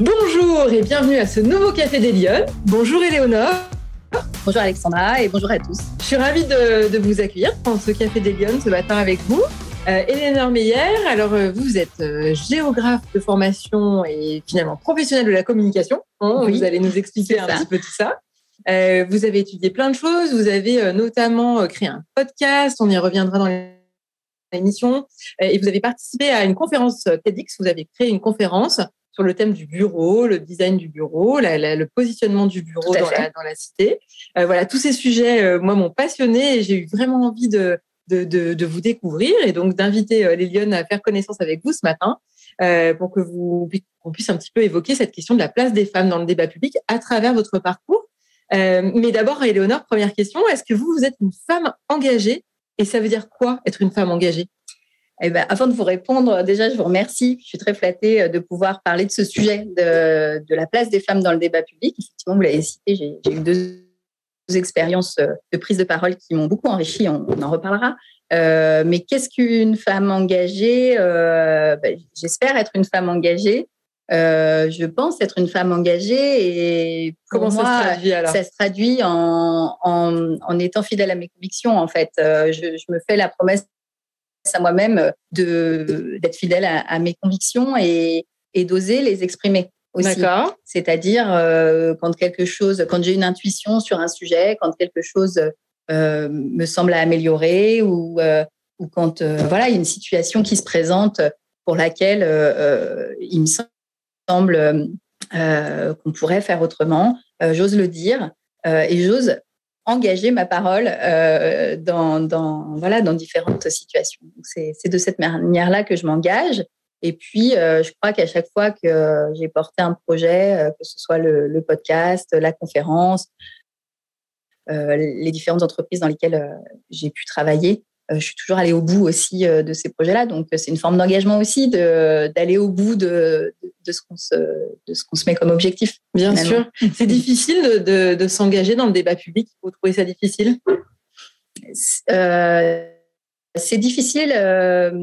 Bonjour et bienvenue à ce nouveau Café des Lyonnes. Bonjour Éléonore. Bonjour Alexandra et bonjour à tous. Je suis ravie de, vous accueillir dans ce Café des Lyonnes ce matin avec vous. Euh, Éléonore Meyer, alors euh, vous êtes euh, géographe de formation et finalement professionnelle de la communication. Hein, vous allez nous expliquer un petit peu tout ça. Euh, vous avez étudié plein de choses. Vous avez euh, notamment créé un podcast. On y reviendra dans l'émission. Et vous avez participé à une conférence TEDx. Vous avez créé une conférence sur le thème du bureau, le design du bureau, le positionnement du bureau dans la, cité. Euh, voilà, tous ces sujets, euh, moi, m'ont passionné et j'ai eu vraiment envie de, de, vous découvrir et donc d'inviter euh, les Lyonnes à faire connaissance avec vous ce matin pour que vous qu'on puisse un petit peu évoquer cette question de la place des femmes dans le débat public à travers votre parcours. mais d'abord, Éléonore, première question, est-ce que vous, vous êtes une femme engagée? Et ça veut dire quoi être une femme engagée? Eh ben, avant de vous répondre, déjà, je vous remercie. Je suis très flattée euh, de pouvoir parler de ce sujet de, de la place des femmes dans le débat public. Effectivement, vous l'avez cité, j'ai eu deux expériences euh, de prise de parole qui m'ont beaucoup enrichi. On, en reparlera. Euh, mais qu'est-ce qu'une femme engagée euh, ben, J'espère être une femme engagée. Euh, je pense être une femme engagée et comment ça se traduit alors? Ça se traduit en, en, en, étant fidèle à mes convictions. En fait, je, je me fais la promesse à moi-même euh, de d'être fidèle à, mes convictions et, et d'oser les exprimer aussi. C'est-à-dire euh, quand quelque chose, quand j'ai une intuition sur un sujet, quand quelque chose euh, me semble à améliorer ou ou quand voilà il y a une situation qui se présente pour laquelle il me semble qu'on pourrait faire autrement, j'ose le dire et j'ose engager ma parole euh, dans, dans, voilà, dans différentes situations. C'est de cette manière-là que je m'engage. Et puis, euh, je crois qu'à chaque fois que j'ai porté un projet, euh, que ce soit le, podcast, la conférence, les différentes entreprises dans lesquelles j'ai pu travailler, je suis toujours allée au bout aussi euh, de ces projets-là. Donc, euh, c'est une forme d'engagement aussi d'aller au bout de, de, ce qu'on se, de ce qu'on se met comme objectif. Bien sûr. C'est difficile de, de, s'engager dans le débat public. Vous trouvez ça difficile c'est difficile,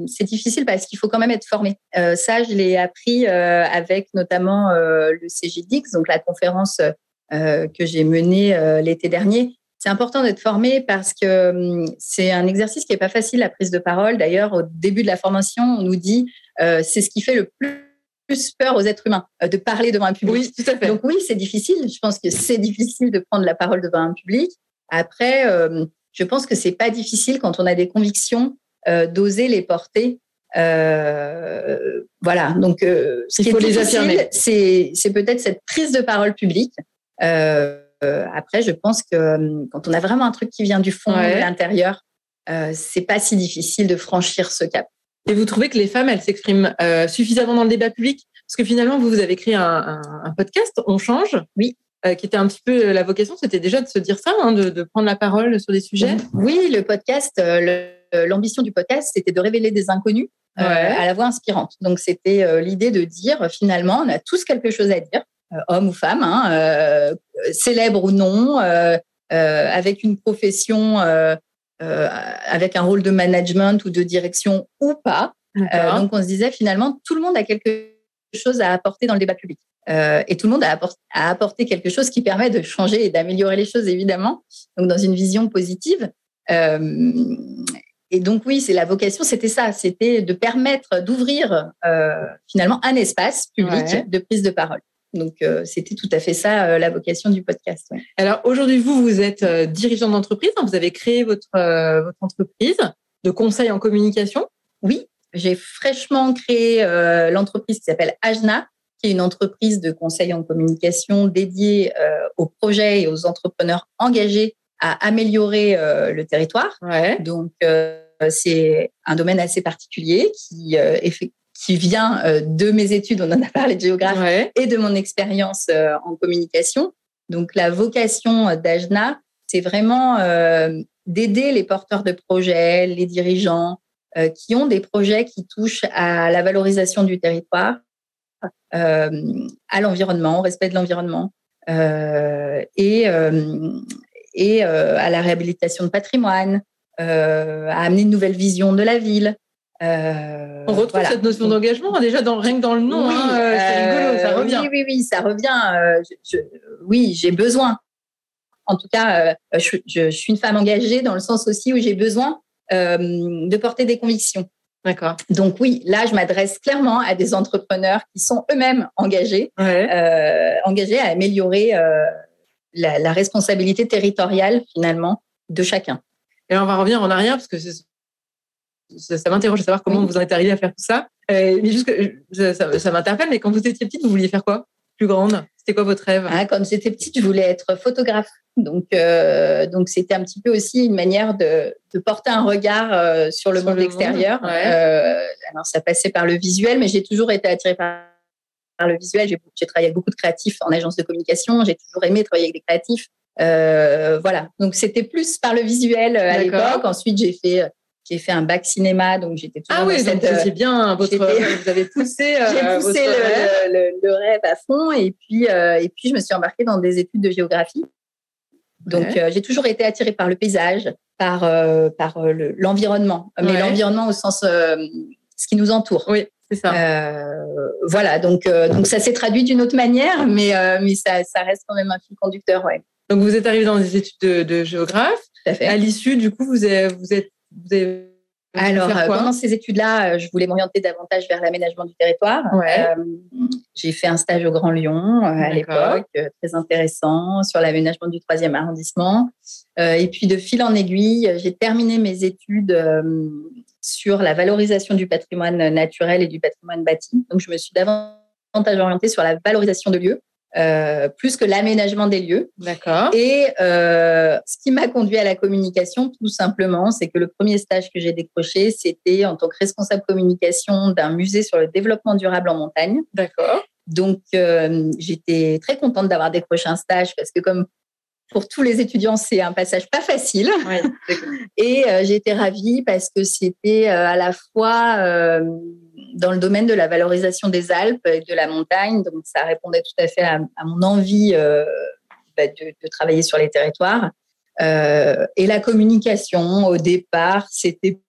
c'est difficile parce qu'il faut quand même être formé. ça, je l'ai appris avec notamment le CGDX, donc la conférence que j'ai menée l'été dernier, c'est important d'être formé parce que hum, c'est un exercice qui n'est pas facile, la prise de parole. D'ailleurs, au début de la formation, on nous dit euh, c'est ce qui fait le plus peur aux êtres humains, euh, de parler devant un public. Oui, tout à fait. Donc oui, c'est difficile. Je pense que c'est difficile de prendre la parole devant un public. Après, euh, je pense que c'est pas difficile quand on a des convictions d'oser les porter. voilà. Donc, ce Il faut les affirmer. C'est peut-être cette prise de parole publique. Euh, après, je pense que euh, quand on a vraiment un truc qui vient du fond, de l'intérieur, euh, c'est pas si difficile de franchir ce cap. Et vous trouvez que les femmes, elles s'expriment suffisamment dans le débat public? Parce que finalement, vous, vous avez créé un, podcast, On change. Oui. qui était un petit peu la vocation, c'était déjà de se dire ça, hein, de, prendre la parole sur des sujets. Oui, le podcast, l'ambition du podcast, c'était de révéler des inconnus à la voix inspirante. Donc, c'était l'idée de dire, finalement, on a tous quelque chose à dire. Euh, homme ou femme, hein, euh, célèbre ou non, euh, avec une profession, avec un rôle de management ou de direction ou pas. donc on se disait finalement, tout le monde a quelque chose à apporter dans le débat public. et tout le monde a, apporté quelque chose qui permet de changer et d'améliorer les choses, évidemment. Donc, dans une vision positive. et donc, oui, c'est la vocation, c'était ça, c'était de permettre d'ouvrir finalement un espace public de prise de parole. Donc, euh, c'était tout à fait ça euh, la vocation du podcast. Alors, aujourd'hui, vous, vous êtes euh, dirigeant d'entreprise. Hein, vous avez créé votre, votre entreprise de conseil en communication. Oui, j'ai fraîchement créé l'entreprise qui s'appelle Ajna, qui est une entreprise de conseil en communication dédiée aux projets et aux entrepreneurs engagés à améliorer le territoire. Donc, c'est un domaine assez particulier qui, qui vient euh, de mes études, on en a parlé de géographie, et de mon expérience euh, en communication. Donc la vocation d'Ajna, c'est vraiment euh, d'aider les porteurs de projets, les dirigeants qui ont des projets qui touchent à la valorisation du territoire, à l'environnement, au respect de l'environnement et, et à la réhabilitation de patrimoine, à amener une nouvelle vision de la ville, On retrouve cette notion d'engagement déjà dans, rien que dans le nom. Oui, hein, c'est rigolo, ça revient. Oui, oui, oui, ça revient. oui, j'ai besoin. En tout cas, je, je, suis une femme engagée dans le sens aussi où j'ai besoin de porter des convictions. D'accord. Donc oui, là, je m'adresse clairement à des entrepreneurs qui sont eux-mêmes engagés, euh, engagés à améliorer euh, la, la, responsabilité territoriale finalement de chacun. Et on va revenir en arrière parce que ça, ça m'interroge de savoir comment vous en êtes arrivé à faire tout ça. Euh, mais juste que ça, ça m'interpelle, mais quand vous étiez petite, vous vouliez faire quoi? Plus grande? C'était quoi votre rêve? Ah, Quand j'étais petite, je voulais être photographe. Donc, euh, donc c'était un petit peu aussi une manière de, de porter un regard euh, sur le monde extérieur. Alors, ça passait par le visuel, mais j'ai toujours été attirée par, le visuel. J'ai travaillé avec beaucoup de créatifs en agence de communication. J'ai toujours aimé travailler avec des créatifs. Euh, voilà. Donc, c'était plus par le visuel à l'époque. Ensuite, j'ai fait j'ai fait un bac cinéma, donc j'étais toujours. Ah oui, donc c'est bien votre. Vous avez poussé. j'ai poussé le, le, le, rêve à fond, et puis et puis je me suis embarquée dans des études de géographie. Donc, euh, j'ai toujours été attirée par le paysage, par, euh, par euh, l'environnement, mais l'environnement au sens ce qui nous entoure. Oui, c'est ça. voilà, donc, donc ça s'est traduit d'une autre manière, mais, mais ça, ça, reste quand même un fil conducteur. Ouais. Donc, vous êtes arrivé dans des études de, de géographe. Tout à, à l'issue, du coup, vous, avez, vous, êtes, vous avez alors, pendant ces études-là, je voulais m'orienter davantage vers l'aménagement du territoire. Ouais. Euh, j'ai fait un stage au Grand Lyon euh, à l'époque, très intéressant, sur l'aménagement du troisième arrondissement. Euh, et puis, de fil en aiguille, j'ai terminé mes études sur la valorisation du patrimoine naturel et du patrimoine bâti. Donc, je me suis davantage orientée sur la valorisation de lieux. Euh, plus que l'aménagement des lieux. D'accord. Et euh, ce qui m'a conduit à la communication, tout simplement, c'est que le premier stage que j'ai décroché, c'était en tant que responsable communication d'un musée sur le développement durable en montagne. D'accord. Donc, euh, j'étais très contente d'avoir décroché un stage parce que comme pour tous les étudiants, c'est un passage pas facile. Oui, et euh, j'ai été ravie parce que c'était euh, à la fois euh, dans le domaine de la valorisation des Alpes et de la montagne, donc ça répondait tout à fait à, mon envie bah, de, de, travailler sur les territoires. et la communication, au départ, c'était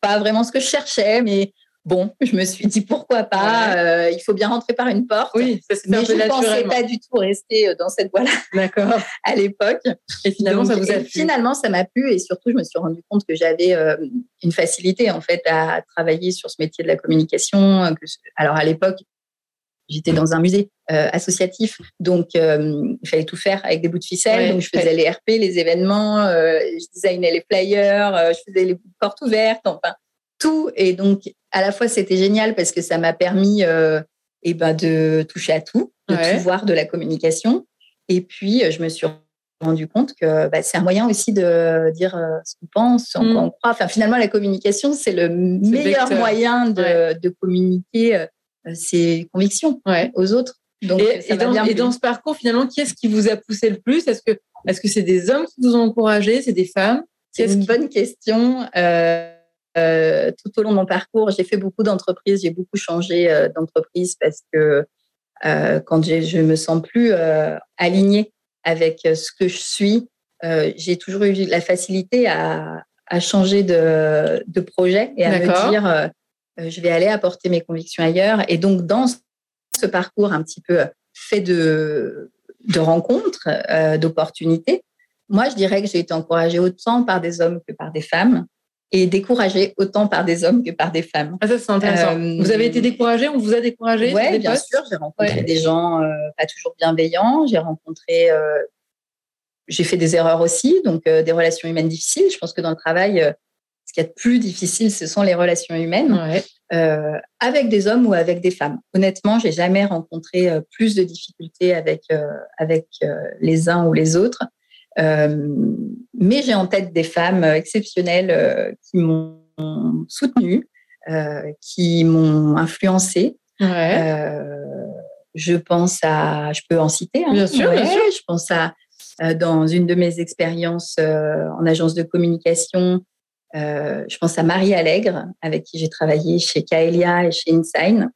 pas vraiment ce que je cherchais, mais Bon, je me suis dit pourquoi pas, euh, il faut bien rentrer par une porte. Oui, ça Mais je ne pensais pas du tout rester euh, dans cette voie-là D'accord. à l'époque. Et finalement, ça vous a plu? Finalement, ça m'a plu et surtout, je me suis rendu compte que j'avais euh, une facilité en fait à travailler sur ce métier de la communication. Que, alors à l'époque, j'étais dans un musée euh, associatif, donc euh, il fallait tout faire avec des bouts de ficelle. Ouais, donc je faisais les RP, les événements, euh, je designais les flyers, je faisais les portes ouvertes, enfin tout. Et donc à la fois c'était génial parce que ça m'a permis euh, eh ben, de toucher à tout, de Ouais. tout voir de la communication. Et puis je me suis rendu compte que bah, c'est un moyen aussi de dire euh, ce qu'on pense, en Mm. quoi on croit. Enfin, finalement, la communication, c'est le meilleur vecteur. moyen de, Ouais. de communiquer euh, ses convictions Ouais. aux autres. Donc, et, dans, et ce parcours, finalement, qui est-ce qui vous a poussé le plus? Est-ce que est-ce que c'est des hommes qui vous ont encouragé? C'est des femmes? C'est une qui- bonne question. Euh, euh, tout au long de mon parcours, j'ai fait beaucoup d'entreprises, j'ai beaucoup changé euh, d'entreprise parce que euh, quand je me sens plus alignée avec ce que je suis, j'ai toujours eu la facilité à, à changer de, de projet et à me dire je vais aller apporter mes convictions ailleurs. Et donc dans ce parcours un petit peu fait de, de rencontres, d'opportunités, moi, je dirais que j'ai été encouragée autant par des hommes que par des femmes et découragée autant par des hommes que par des femmes. Ah, ça, c'est intéressant. Euh, vous avez été découragé On vous a découragé Oui, bien sûr, j'ai rencontré Ouais. des gens euh, pas toujours bienveillants, j'ai rencontré, euh, j'ai fait des erreurs aussi, donc des relations humaines difficiles. Je pense que dans le travail, ce qu'il y a de plus difficile, ce sont les relations humaines Ouais. avec des hommes ou avec des femmes. Honnêtement, j'ai jamais rencontré plus de difficultés avec avec les uns ou les autres. Euh, mais j'ai en tête des femmes euh, exceptionnelles euh, qui m'ont soutenue, qui m'ont influencée. Ouais. Je pense à, je peux en citer. hein. Bien sûr, bien sûr. Je pense à dans une de mes expériences en agence de communication, euh, je pense à Marie Allègre, avec qui j'ai travaillé chez Kaelia et chez Insign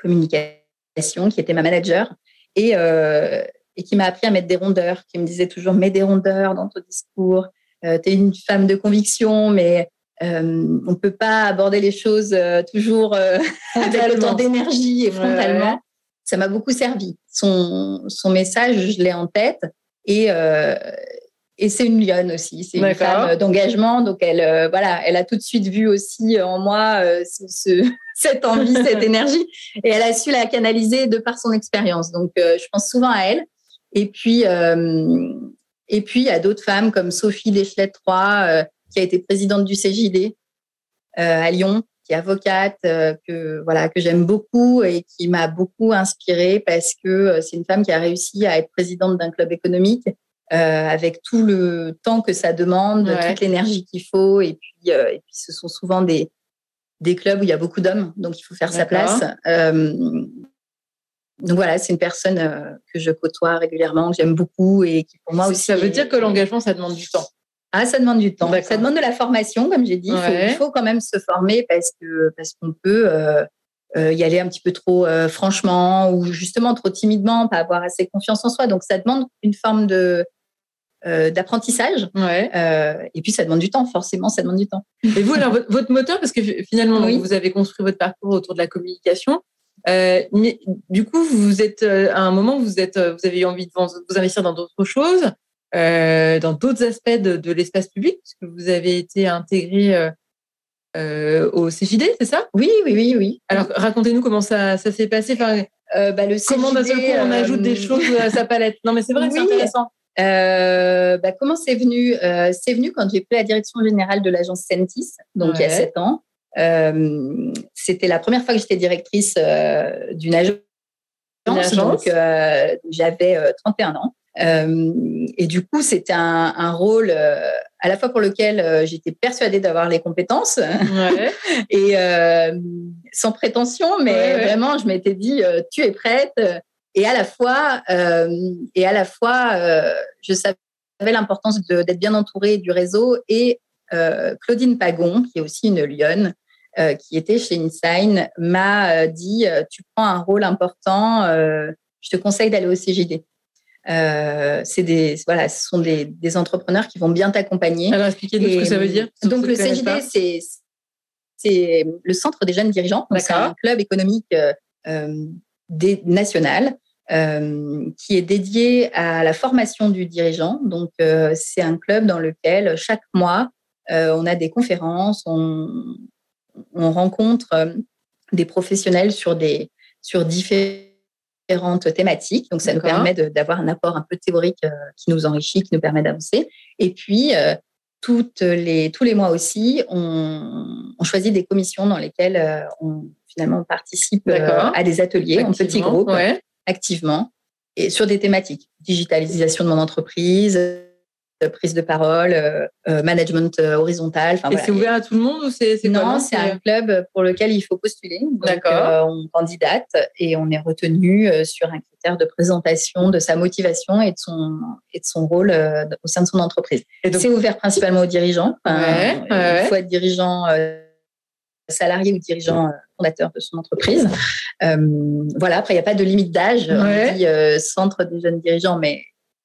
Communication, qui était ma manager et, euh, et qui m'a appris à mettre des rondeurs, qui me disait toujours mets des rondeurs dans ton discours. Euh, tu es une femme de conviction, mais on ne peut pas aborder les choses toujours avec autant d'énergie et frontalement. Ça m'a beaucoup servi. Son, son message, je l'ai en tête. Et, et c'est une lionne aussi, c'est une femme d'engagement. Donc, elle, euh, voilà, elle a tout de suite vu aussi en moi euh, ce, cette envie, cette énergie. Et elle a su la canaliser de par son expérience. Donc, euh, je pense souvent à elle. Et puis, et puis il y a d'autres femmes comme Sophie Deschlet 3, qui a été présidente du CJD à Lyon, qui est avocate, que, voilà, que j'aime beaucoup et qui m'a beaucoup inspirée parce que c'est une femme qui a réussi à être présidente d'un club économique euh, avec tout le temps que ça demande, toute l'énergie qu'il faut. Et puis, euh, et puis, ce sont souvent des, des clubs où il y a beaucoup d'hommes, donc il faut faire sa place. Euh, donc voilà, c'est une personne que je côtoie régulièrement, que j'aime beaucoup et qui pour moi aussi. Ça veut dire que l'engagement, ça demande du temps. Ah, ça demande du temps. Ça demande de la formation, comme j'ai dit. Il, faut, quand même se former parce que parce qu'on peut y aller un petit peu trop franchement ou justement trop timidement, pas avoir assez confiance en soi. Donc ça demande une forme de euh, d'apprentissage. Euh, et puis, ça demande du temps, forcément, ça demande du temps. Et vous, alors, votre moteur, parce que finalement, vous avez construit votre parcours autour de la communication. Euh, mais du coup, vous êtes à un moment, vous êtes, vous avez envie de vous investir dans d'autres choses, dans d'autres aspects de, l'espace public, puisque vous avez été intégré au CJD, c'est ça? Oui, oui, oui, oui. Alors, racontez-nous comment ça, ça s'est passé. Enfin, bah, le comment d'un seul coup on ajoute des choses à sa palette? Non, mais c'est vrai, c'est intéressant. Euh, bah, comment c'est venu? Euh, C'est venu quand j'ai pris la direction générale de l'agence Sentis, donc il y a sept ans. Euh, c'était la première fois que j'étais directrice euh, d'une agence, agence, donc euh, j'avais 31 ans. et du coup, c'était un, un, rôle à la fois pour lequel j'étais persuadée d'avoir les compétences ouais. et sans prétention, mais vraiment, je m'étais dit, tu es prête et à la fois, et à la fois, je savais l'importance d'être bien entourée du réseau. Et Claudine Pagon, qui est aussi une lionne, euh, qui était chez InSign, m'a dit Tu prends un rôle important, je te conseille d'aller au c'est des voilà, ce sont des, des, entrepreneurs qui vont bien t'accompagner. Alors expliquez-nous ce que ça veut dire. Donc le CGD, c'est c'est le centre des jeunes dirigeants. C'est un club économique euh, des, national euh, qui est dédié à la formation du dirigeant. Donc, euh, c'est un club dans lequel chaque mois, euh, on a des conférences, on, on rencontre des professionnels sur, des, sur différentes thématiques. Donc, ça nous permet d'avoir un apport un peu théorique qui nous enrichit, qui nous permet d'avancer. Et puis, toutes les, tous les mois aussi, on, on, choisit des commissions dans lesquelles on, finalement on participe à des ateliers en petits groupes activement et sur des thématiques digitalisation de mon entreprise, euh, prise de parole, euh, euh, management horizontal. Et c'est ouvert à tout le monde ou c'est Non, c'est un club pour lequel il faut postuler. D'accord. on candidate et on est retenu sur un critère de présentation de sa motivation et de son et de son rôle au sein de son entreprise. C'est ouvert principalement aux dirigeants. il faut être dirigeant salarié ou dirigeant euh, fondateur de son entreprise. Euh, voilà, après, il n'y a pas de limite d'âge. On dit euh, centre des jeunes dirigeants, mais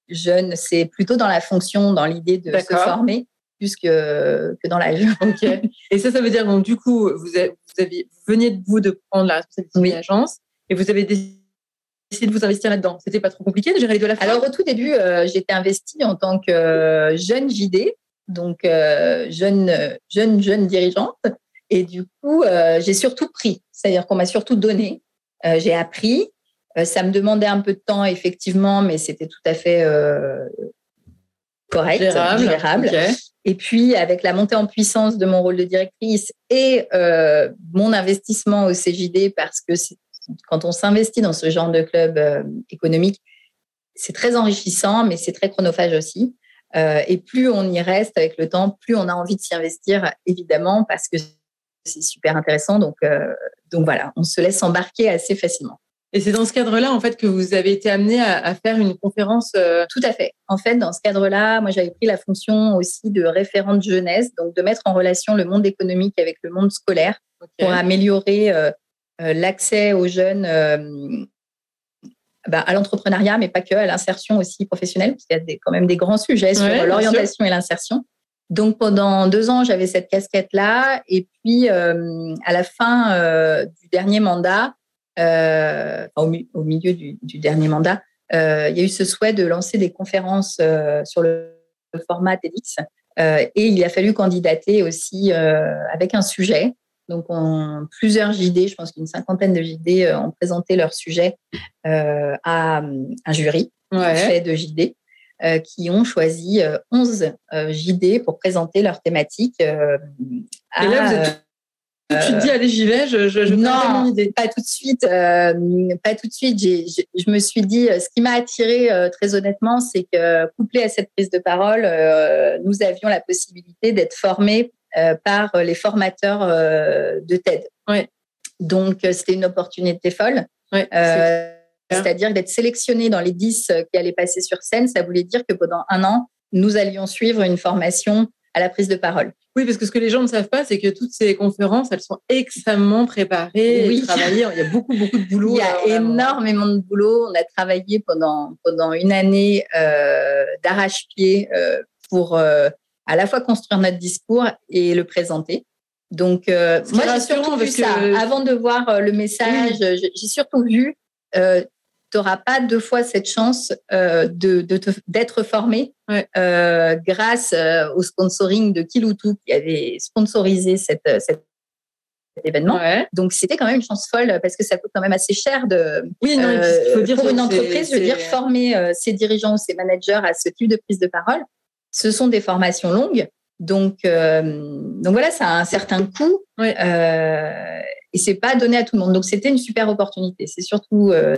jeune, c'est plutôt dans la fonction, dans l'idée de se former plus que, que dans l'âge. Et ça, ça veut dire, donc, du coup, vous, avez, vous, avez, veniez de vous de prendre la responsabilité de l'agence et vous avez décidé de vous investir là-dedans. C'était pas trop compliqué de gérer les deux à la fois Alors, au tout début, j'étais investie en tant que jeune JD, donc jeune, jeune, jeune dirigeante. Et du coup, euh, j'ai surtout pris, c'est-à-dire qu'on m'a surtout donné. Euh, j'ai appris. Euh, ça me demandait un peu de temps, effectivement, mais c'était tout à fait correct, gérable. Et puis, avec la montée en puissance de mon rôle de directrice et mon investissement au CJD, parce que quand on s'investit dans ce genre de club économique, c'est très enrichissant, mais c'est très chronophage aussi. et plus on y reste avec le temps, plus on a envie de s'y investir, évidemment, parce que c'est super intéressant. Donc, euh, donc voilà, on se laisse embarquer assez facilement. Et c'est dans ce cadre-là, en fait, que vous avez été amené à, faire une conférence. Euh, Tout à fait. En fait, dans ce cadre-là, moi, j'avais pris la fonction aussi de référente jeunesse, donc de mettre en relation le monde économique avec le monde scolaire pour améliorer euh, l'accès aux jeunes bah, à l'entrepreneuriat, mais pas que, à l'insertion aussi professionnelle, parce qu'il y a des, quand même des grands sujets sur l'orientation et l'insertion. Donc pendant deux ans, j'avais cette casquette-là. Et puis à la fin du dernier mandat, au, au, milieu du, du dernier mandat, il y a eu ce souhait de lancer des conférences sur le, format TEDx. et il a fallu candidater aussi avec un sujet. Donc, on, plusieurs JD, je pense qu'une cinquantaine de JD euh, ont présenté leur sujet euh, à un jury fait de JD. Euh, qui ont choisi 11 JD pour présenter leur thématique. Et là, vous êtes tout de suite dit, allez, j'y vais, je, je, non, mon idée. pas tout de suite. pas tout de suite. je me suis dit, ce qui m'a attiré très honnêtement, c'est que couplé à cette prise de parole, nous avions la possibilité d'être formés euh, par les formateurs euh, de TED. Donc, euh, c'était une opportunité folle. C'est-à-dire d'être sélectionné dans les 10 qui allaient passer sur scène, ça voulait dire que pendant un an, nous allions suivre une formation à la prise de parole. Oui, parce que ce que les gens ne savent pas, c'est que toutes ces conférences, elles sont extrêmement préparées, oui. travaillées. Il y a beaucoup, beaucoup de boulot. Il y a énormément de boulot. On a travaillé pendant, pendant une année d'arrache-pied pour à la fois construire notre discours et le présenter. Donc, euh, moi, j'ai surtout vu ça. Avant de voir euh, le message, j'ai surtout vu, euh, tu n'auras pas deux fois cette chance euh, de, d'être formé grâce au sponsoring de Kiloutou qui avait sponsorisé cette, cet événement. Donc, c'était quand même une chance folle parce que ça coûte quand même assez cher de, oui, non, faut dire pour une entreprise, je veux dire, former ses dirigeants ou ses managers à ce type de prise de parole ce sont des formations longues. Donc, euh, donc voilà, ça a un certain coût euh, et c'est pas donné à tout le monde. Donc c'était une super opportunité. C'est surtout euh,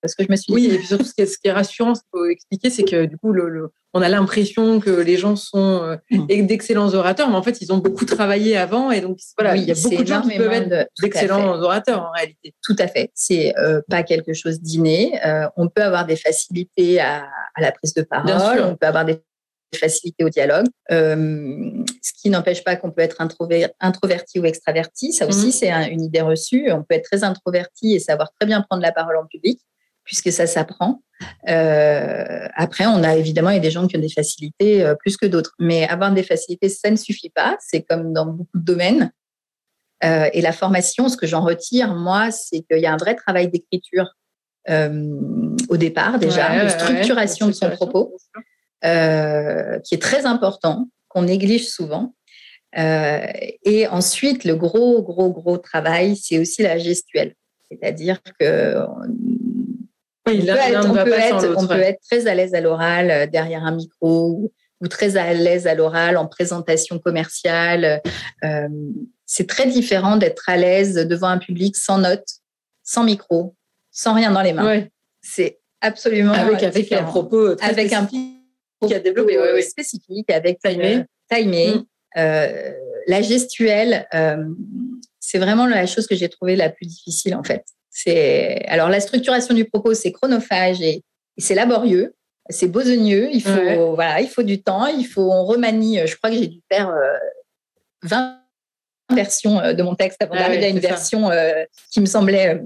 parce que je me suis. Oui, et puis surtout ce qui est, rassurant, ce qu'il faut expliquer, c'est que du coup, le, on a l'impression que les gens sont mmh. d'excellents orateurs, mais en fait, ils ont beaucoup travaillé avant et donc voilà, il y a beaucoup de gens qui peuvent être d'excellents orateurs en réalité. Tout à fait. C'est pas quelque chose d'inné. on peut avoir des facilités à, à la prise de parole. On peut avoir des facilité au dialogue, euh, ce qui n'empêche pas qu'on peut être introverti ou extraverti. Ça aussi, mhm. c'est une idée reçue. On peut être très introverti et savoir très bien prendre la parole en public, puisque ça s'apprend. Euh, après, on a évidemment des gens qui ont des facilités euh, plus que d'autres. Mais avoir des facilités, ça ne suffit pas. C'est comme dans beaucoup de domaines. et la formation, ce que j'en retire, moi, c'est qu'il y a un vrai travail d'écriture au départ déjà, de structuration de son propos. Euh, qui est très important, qu'on néglige souvent. Euh, et ensuite, le gros, gros, gros travail, c'est aussi la gestuelle. C'est-à-dire que on, peut, être, très à l'aise à l'oral euh, derrière un micro ou, très à l'aise à l'oral en présentation commerciale. c'est très différent d'être à l'aise devant un public sans notes, sans micro, sans rien dans les mains. C'est absolument avec, avec un propos très avec un qui a développé oui, spécifique avec timé. timé. Mm. Euh, la gestuelle, euh, c'est vraiment la chose que j'ai trouvée la plus difficile en fait. C'est alors la structuration du propos, c'est chronophage et, c'est laborieux, c'est besogneux. Il faut voilà, il faut du temps, il faut on remanie. Je crois que j'ai dû faire 20 euh, versions de mon texte avant ah d'arriver à une version qui me semblait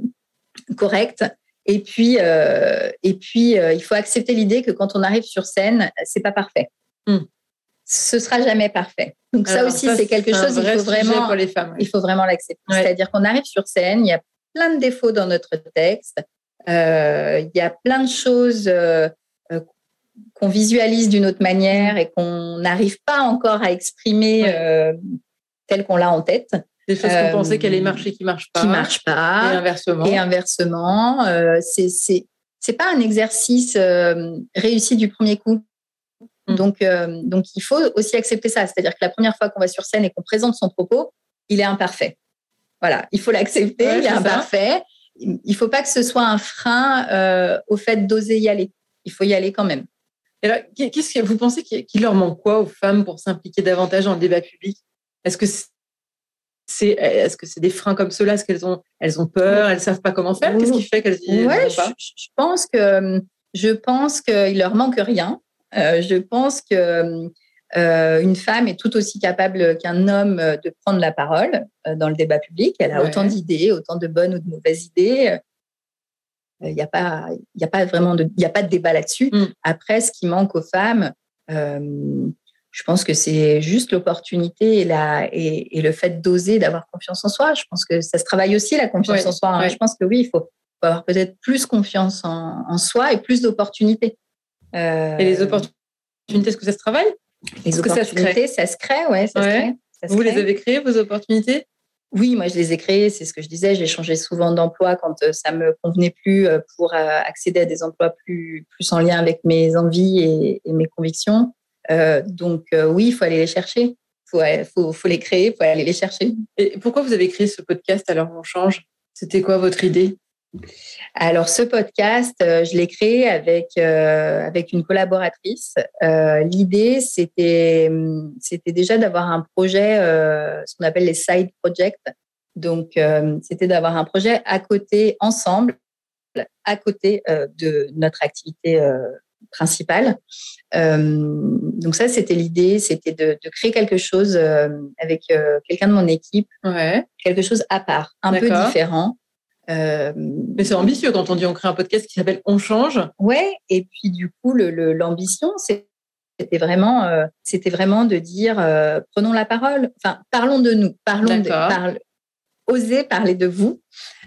correcte. Et puis, euh, et puis euh, il faut accepter l'idée que quand on arrive sur scène, c'est pas parfait. Hmm. Ce sera jamais parfait. Donc ça aussi, c'est quelque chose. Il faut vraiment, pour les femmes, il faut vraiment l'accepter. C'est-à-dire qu'on arrive sur scène, il y a plein de défauts dans notre texte. Euh, il y a plein de choses qu'on visualise d'une autre manière et qu'on n'arrive pas encore à exprimer tel qu'on l'a en tête. Des choses qu'on pensait qu'elle allait marcher qui marchent pas. Qui marchent pas. Et inversement. Et inversement. Euh, c'est, c'est, pas un exercice euh, réussi du premier coup. Mm. Donc, euh, donc, il faut aussi accepter ça. C'est-à-dire que la première fois qu'on va sur scène et qu'on présente son propos, il est imparfait. Voilà, il faut l'accepter, il est, imparfait. Il ne faut pas que ce soit un frein euh, au fait d'oser y aller. Il faut y aller quand même. alors, qu'est-ce que vous pensez qu'il leur manque quoi aux femmes pour s'impliquer davantage dans le débat public? Est-ce que c'est est-ce que c'est des freins comme cela? Est-ce qu'elles ont elles ont peur? Elles savent pas comment faire? Qu'est-ce qui fait qu'elles y ouais, je, je, pense que je pense qu'il leur manque rien. Euh, je pense que euh, une femme est tout aussi capable qu'un homme de prendre la parole euh, dans le débat public. Elle a autant d'idées, autant de bonnes ou de mauvaises idées. Il n'y a pas, il a pas vraiment de, il a pas de débat là-dessus. Mm. Après, ce qui manque aux femmes, je pense que c'est juste l'opportunité et, la, et, le fait d'oser, d'avoir confiance en soi. Je pense que ça se travaille aussi, la confiance en soi. Hein. Je pense que oui, il faut, avoir peut-être plus confiance en, soi et plus d'opportunités. Euh, et les opportunités, est-ce que ça se travaille? Les opportunités, ça se crée, ouais, ça se crée. Vous les avez créées, vos opportunités? Oui, moi je les ai créées, c'est ce que je disais, j'ai changé souvent d'emploi quand euh, ça me convenait plus euh, pour accéder à des emplois plus, plus en lien avec mes envies et, mes convictions. donc oui, il faut aller les chercher, il faut, faut, les créer, il faut aller les chercher. Et pourquoi vous avez créé ce podcast alors on change? C'était quoi votre idée? Alors, ce podcast, euh, je l'ai créé avec, euh, avec une collaboratrice. Euh, l'idée, c'était, c'était déjà d'avoir un projet, ce qu'on appelle les side projects. Donc, c'était d'avoir un projet à côté, ensemble, à côté de notre activité principale. donc, ça, c'était l'idée, c'était de, créer quelque chose avec quelqu'un de mon équipe, quelque chose à part, un peu différent. Euh, Mais c'est ambitieux quand on dit on crée un podcast qui s'appelle On change. Ouais, et puis du coup, l'ambition, c'était vraiment, euh, c'était vraiment de dire euh, prenons la parole, enfin parlons de nous, parlons de, parle, osez parler de vous.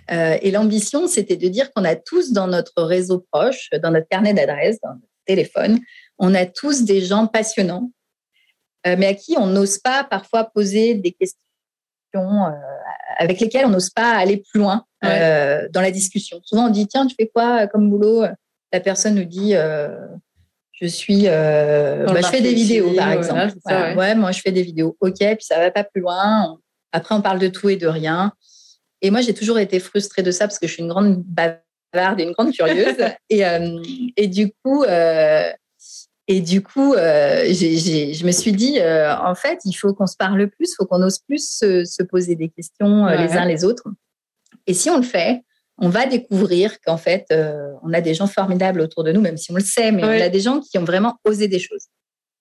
et l'ambition, c'était de dire qu'on a tous dans notre réseau proche, dans notre carnet d'adresses, dans notre téléphone, on a tous des gens passionnants, mais à qui on n'ose pas parfois poser des questions avec lesquels on n'ose pas aller plus loin euh, dans la discussion. Souvent, on dit tiens, tu fais quoi comme boulot? La personne nous dit euh, je suis, euh, bah, je fais des vidéos par exemple. ouais. moi je fais des vidéos. Ok, puis ça va pas plus loin. Après, on parle de tout et de rien. Et moi, j'ai toujours été frustrée de ça parce que je suis une grande bavarde et une grande curieuse. et, et du coup, et du coup, euh, je me suis dit, euh, en fait, il faut qu'on se parle plus, il faut qu'on ose plus se, poser des questions euh, les uns les autres. Et si on le fait, on va découvrir qu'en fait, on a des gens formidables autour de nous, même si on le sait, mais on a des gens qui ont vraiment osé des choses.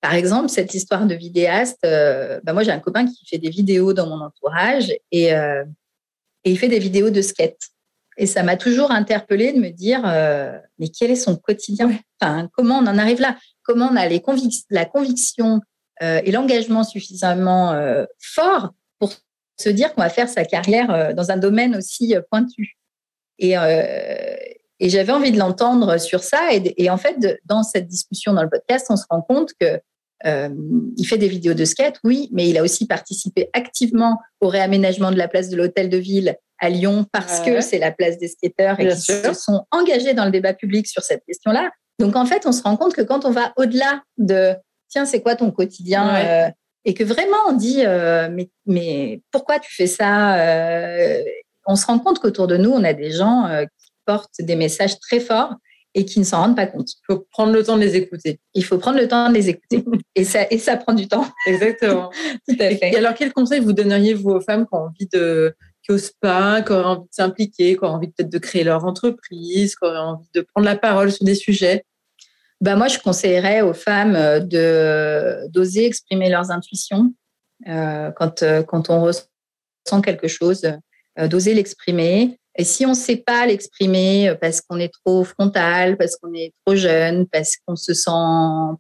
Par exemple, cette histoire de vidéaste, bah moi j'ai un copain qui fait des vidéos dans mon entourage et, et il fait des vidéos de skate. Et ça m'a toujours interpellée de me dire, mais quel est son quotidien? Enfin, Comment on en arrive là? Comment on a les la conviction euh, et l'engagement suffisamment euh, fort pour se dire qu'on va faire sa carrière euh, dans un domaine aussi pointu? Et, et j'avais envie de l'entendre sur ça. Et, en fait, dans cette discussion dans le podcast, on se rend compte que il fait des vidéos de skate, oui, mais il a aussi participé activement au réaménagement de la place de l'hôtel de ville à Lyon parce que c'est la place des skateurs et qui se sont engagés dans le débat public sur cette question-là. Donc en fait, on se rend compte que quand on va au-delà de tiens, c'est quoi ton quotidien euh, et que vraiment on dit euh, mais, mais pourquoi tu fais ça euh, On se rend compte qu'autour de nous, on a des gens qui portent des messages très forts et qui ne s'en rendent pas compte. Il faut prendre le temps de les écouter. Il faut prendre le temps de les écouter. et, ça, et ça prend du temps. Exactement. Tout à fait. Et alors, quel conseil vous donneriez, vous, aux femmes qui ont envie de, qui n'osent pas, qui auraient envie de s'impliquer, qui auraient envie peut-être de créer leur entreprise, qui auraient envie de prendre la parole sur des sujets bah moi, je conseillerais aux femmes euh, d'oser exprimer leurs intuitions euh, quand, euh, quand on ressent quelque chose, d'oser l'exprimer. Et si on ne sait pas l'exprimer parce qu'on est trop frontal, parce qu'on est trop jeune, parce qu'on se sent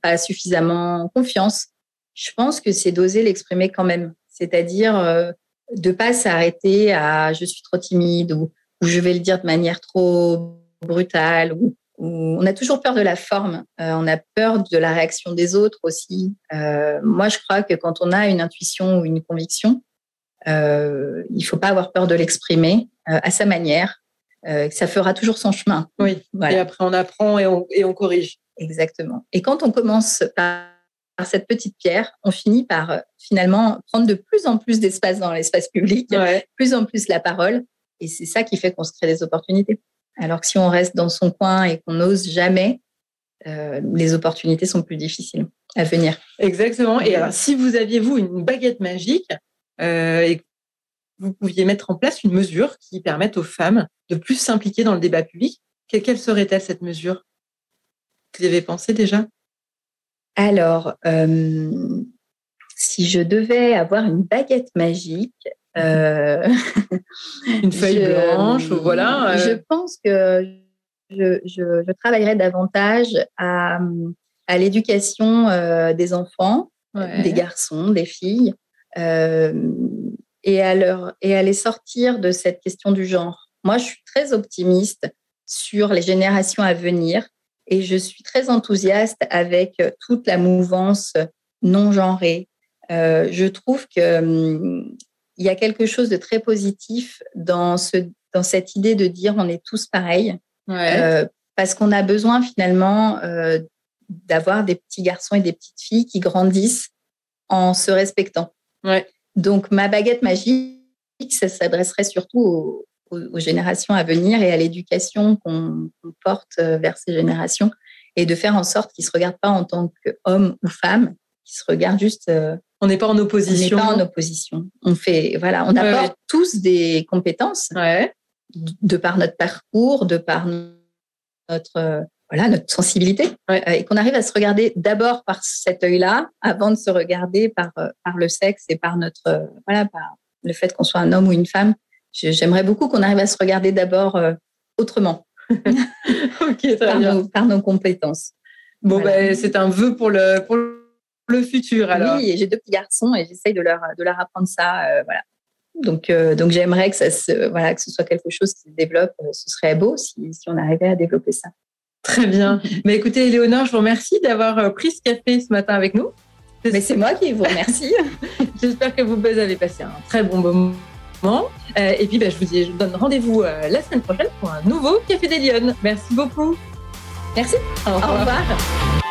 pas suffisamment confiance, je pense que c'est d'oser l'exprimer quand même. C'est-à-dire de pas s'arrêter à je suis trop timide ou, ou, je vais le dire de manière trop brutale ou on a toujours peur de la forme, euh, on a peur de la réaction des autres aussi. Euh, moi, je crois que quand on a une intuition ou une conviction, euh, il faut pas avoir peur de l'exprimer à sa manière. ça fera toujours son chemin. Oui. Et après, on apprend et on, et on, corrige. Exactement. Et quand on commence par, cette petite pierre, on finit par finalement prendre de plus en plus d'espace dans l'espace public, plus en plus la parole. Et c'est ça qui fait qu'on se crée des opportunités. Alors que si on reste dans son coin et qu'on n'ose jamais, euh, les opportunités sont plus difficiles à venir. Exactement. Et alors, si vous aviez, vous, une baguette magique euh, et que vous pouviez mettre en place une mesure qui permette aux femmes de plus s'impliquer dans le débat public, quelle serait-elle cette mesure? Vous y avez pensé déjà? Alors, euh, si je devais avoir une baguette magique, euh, une feuille blanche, voilà. Euh. Je pense que je, je, travaillerai davantage à, à l'éducation des enfants des garçons, des filles, et, à leur, et à les sortir de cette question du genre. Moi, je suis très optimiste sur les générations à venir et je suis très enthousiaste avec toute la mouvance non genrée. je trouve que hum, y a quelque chose de très positif dans, ce, dans cette idée de dire on est tous pareils. Euh, parce qu'on a besoin finalement euh, d'avoir des petits garçons et des petites filles qui grandissent en se respectant. Ouais. Donc ma baguette magique, ça s'adresserait surtout aux, aux, générations à venir et à l'éducation qu'on porte euh, vers ces générations et de faire en sorte qu'ils ne se regardent pas en tant qu'hommes ou femmes, qu'ils se regardent juste on n'est pas en opposition. On n'est pas en opposition. On fait, voilà, on apporte tous des compétences de par notre parcours, de par notre, voilà, notre sensibilité, et qu'on arrive à se regarder d'abord par cet œil-là, avant de se regarder par, par le sexe et par notre, voilà, par le fait qu'on soit un homme ou une femme. J'aimerais beaucoup qu'on arrive à se regarder d'abord euh, autrement. ok, par, Nos, par nos compétences. Bon, ben, c'est un vœu pour le, pour le futur alors. Oui, j'ai deux petits garçons et j'essaye de leur, de leur apprendre ça. Euh, voilà. Donc, euh, donc j'aimerais que, ça se, voilà, que ce soit quelque chose qui se développe. Ce serait beau si, si on arrivait à développer ça. Très bien. Mais écoutez, Léonore, je vous remercie d'avoir pris ce café ce matin avec nous. Mais c'est moi qui vous remercie. J'espère que vous avez passé un très bon moment. Et puis, bah, je, vous dis, je vous donne rendez-vous la semaine prochaine pour un nouveau Café des Lyonnes. Merci beaucoup. Merci. Au revoir. Au revoir.